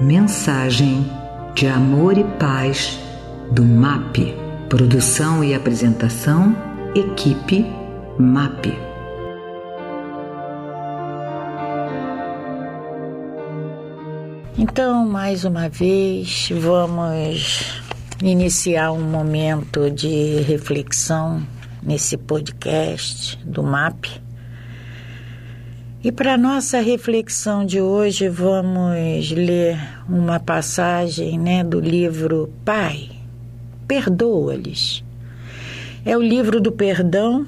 Mensagem de amor e paz do MAP. Produção e apresentação, equipe MAP. Então, mais uma vez, vamos iniciar um momento de reflexão nesse podcast do MAP. E para nossa reflexão de hoje, vamos ler uma passagem né, do livro Pai, Perdoa-lhes. É o livro do perdão,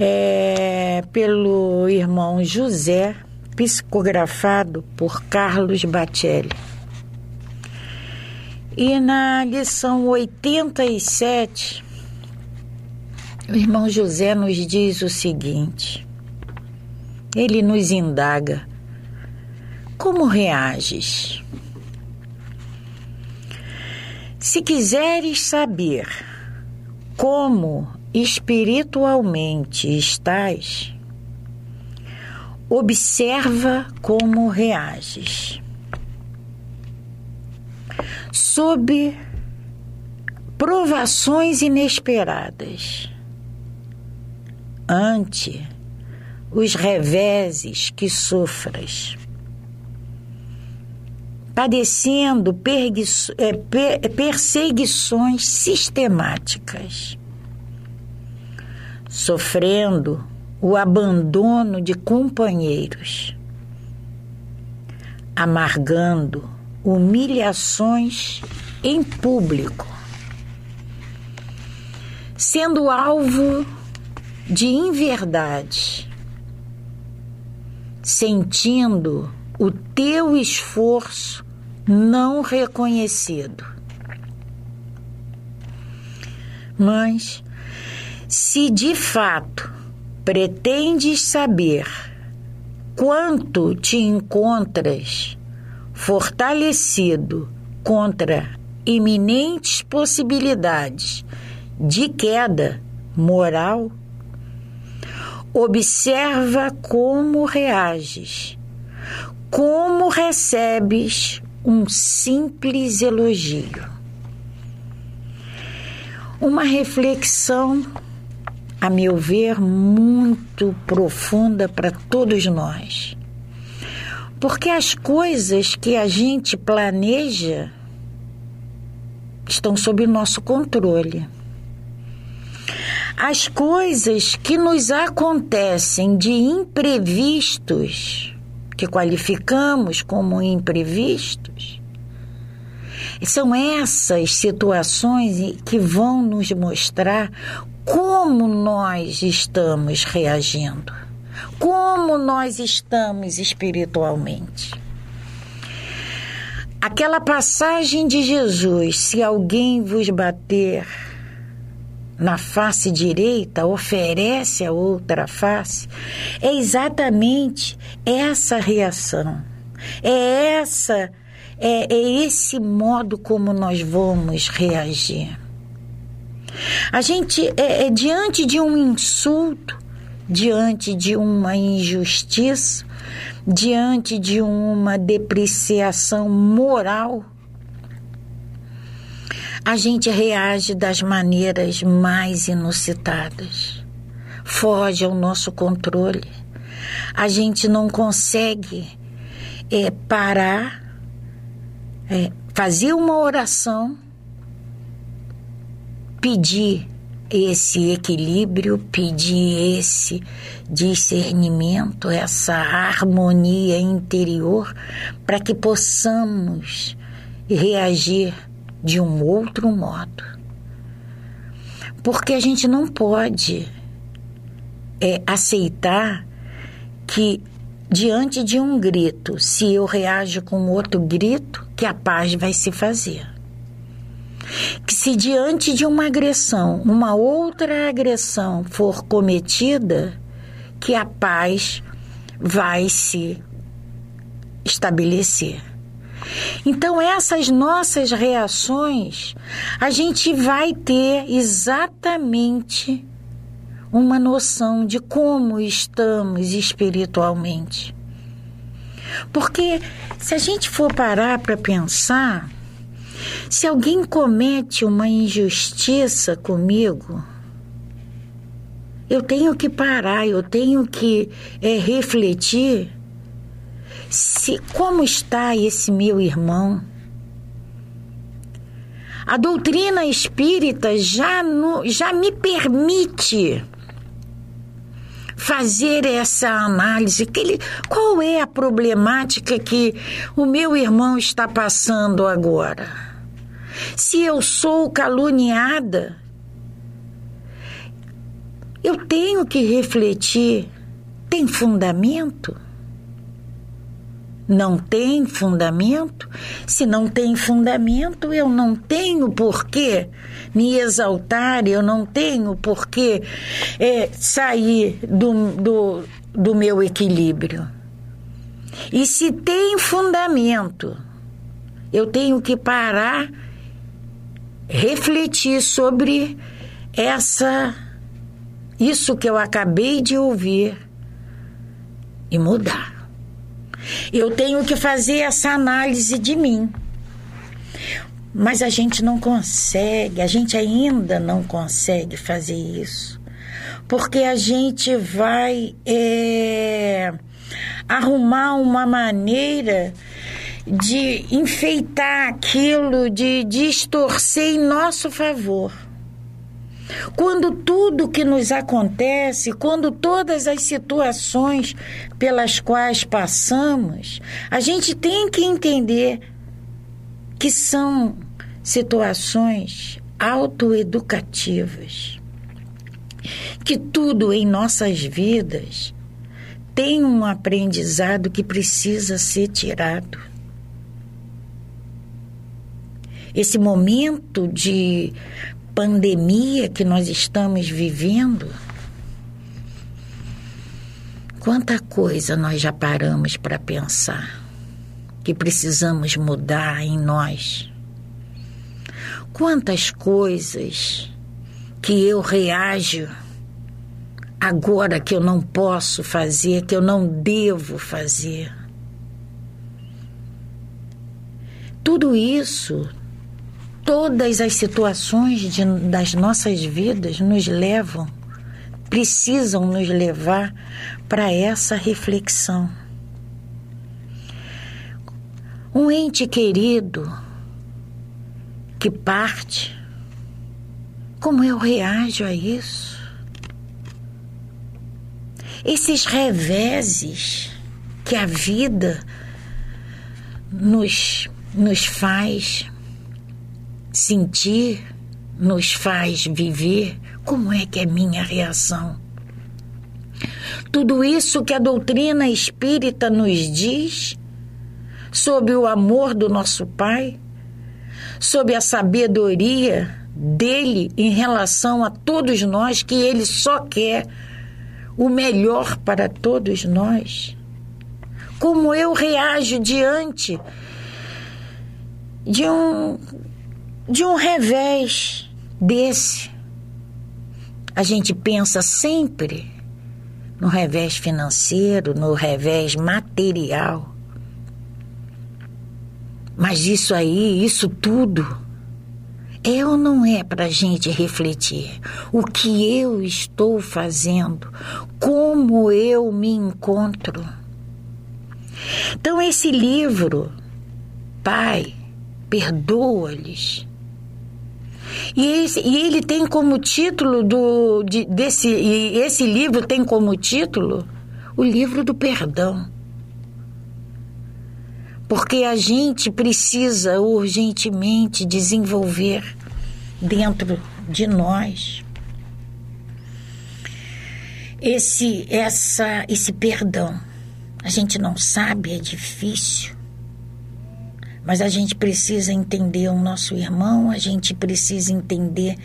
é, pelo irmão José, psicografado por Carlos Batelli. E na lição 87, o irmão José nos diz o seguinte: ele nos indaga, como reages? Se quiseres saber como espiritualmente estás, observa como reages sob provações inesperadas, ante os reveses que sofras, padecendo é, perseguições sistemáticas, sofrendo o abandono de companheiros, amargando humilhações em público, sendo alvo de inverdade, sentindo o teu esforço não reconhecido. Mas, se de fato pretendes saber quanto te encontras fortalecido contra iminentes possibilidades de queda moral, observa como reages, como recebes um simples elogio. Uma reflexão, a meu ver, muito profunda para todos nós. Porque as coisas que a gente planeja estão sob nosso controle. As coisas que nos acontecem de imprevistos, que qualificamos como imprevistos, são essas situações que vão nos mostrar como nós estamos reagindo como nós estamos espiritualmente. Aquela passagem de Jesus: se alguém vos bater na face direita, oferece a outra face, é exatamente essa reação. É essa é, é esse modo como nós vamos reagir. A gente é, é diante de um insulto, diante de uma injustiça, diante de uma depreciação moral, a gente reage das maneiras mais inusitadas. Foge ao nosso controle. A gente não consegue é, parar, é, fazer uma oração, pedir esse equilíbrio, pedir esse discernimento, essa harmonia interior, para que possamos reagir de um outro modo. Porque a gente não pode é, aceitar que diante de um grito, se eu reajo com outro grito, que a paz vai se fazer que se diante de uma agressão, uma outra agressão for cometida, que a paz vai se estabelecer. Então, essas nossas reações, a gente vai ter exatamente uma noção de como estamos espiritualmente. Porque se a gente for parar para pensar, se alguém comete uma injustiça comigo, eu tenho que parar, eu tenho que é, refletir se como está esse meu irmão. A doutrina espírita já, no, já me permite fazer essa análise. Que ele, qual é a problemática que o meu irmão está passando agora? Se eu sou caluniada, eu tenho que refletir: tem fundamento? Não tem fundamento? Se não tem fundamento, eu não tenho porquê me exaltar, eu não tenho porquê é, sair do, do, do meu equilíbrio. E se tem fundamento, eu tenho que parar, refletir sobre essa isso que eu acabei de ouvir e mudar. Eu tenho que fazer essa análise de mim. Mas a gente não consegue, a gente ainda não consegue fazer isso. Porque a gente vai é, arrumar uma maneira de enfeitar aquilo, de distorcer em nosso favor. Quando tudo que nos acontece, quando todas as situações pelas quais passamos, a gente tem que entender que são situações autoeducativas. Que tudo em nossas vidas tem um aprendizado que precisa ser tirado. Esse momento de pandemia que nós estamos vivendo, quanta coisa nós já paramos para pensar que precisamos mudar em nós. Quantas coisas que eu reajo agora que eu não posso fazer, que eu não devo fazer. Tudo isso todas as situações de, das nossas vidas nos levam, precisam nos levar para essa reflexão. Um ente querido que parte, como eu reajo a isso? Esses reveses que a vida nos, nos faz sentir nos faz viver, como é que é minha reação? Tudo isso que a doutrina espírita nos diz sobre o amor do nosso Pai, sobre a sabedoria dele em relação a todos nós, que ele só quer o melhor para todos nós. Como eu reajo diante de um de um revés desse. A gente pensa sempre no revés financeiro, no revés material. Mas isso aí, isso tudo, é ou não é para a gente refletir? O que eu estou fazendo? Como eu me encontro? Então, esse livro, Pai, perdoa-lhes e, e ele tem como título do, de, desse, e esse livro tem como título o livro do perdão. Porque a gente precisa urgentemente desenvolver dentro de nós esse essa esse perdão. A gente não sabe, é difícil. Mas a gente precisa entender o nosso irmão, a gente precisa entender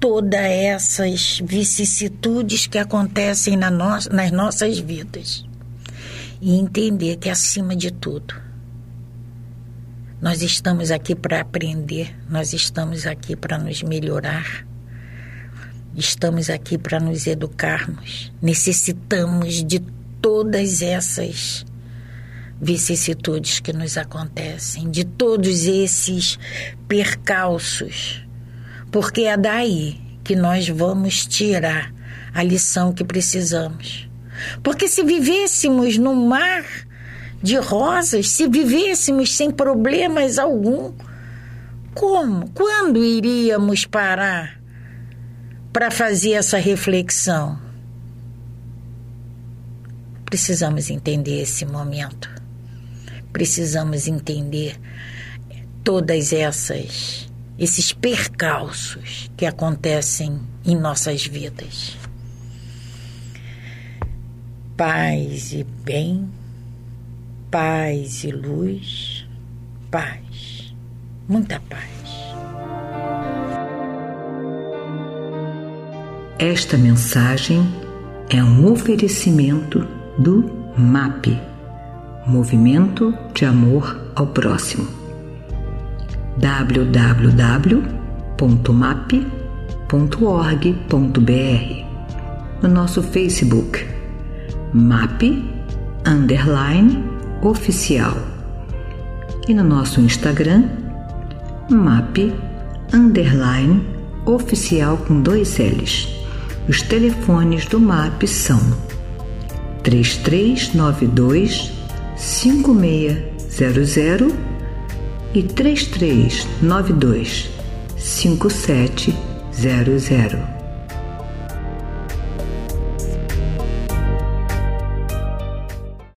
todas essas vicissitudes que acontecem na no nas nossas vidas. E entender que, acima de tudo, nós estamos aqui para aprender, nós estamos aqui para nos melhorar, estamos aqui para nos educarmos. Necessitamos de todas essas vicissitudes que nos acontecem, de todos esses percalços, porque é daí que nós vamos tirar a lição que precisamos. Porque se vivêssemos no mar de rosas, se vivêssemos sem problemas algum, como? Quando iríamos parar para fazer essa reflexão? Precisamos entender esse momento. Precisamos entender todas essas esses percalços que acontecem em nossas vidas. Paz e bem, paz e luz, paz, muita paz. Esta mensagem é um oferecimento do MAP Movimento de Amor ao Próximo. www.map.org.br No nosso Facebook MAP Underline Oficial. E no nosso Instagram MAP Underline Oficial com dois L's. Os telefones do MAP são 3392 5600 e 3392 5700.